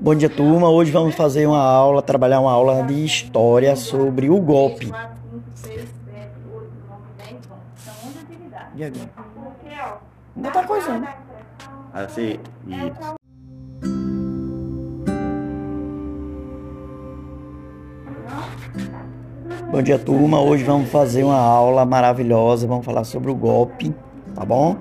Bom dia, turma. Hoje vamos fazer uma aula, trabalhar uma aula de história sobre o golpe. E agora? Ainda tá coisando. Né? Assim, isso. Bom dia, turma. Hoje vamos fazer uma aula maravilhosa. Vamos falar sobre o golpe, tá bom?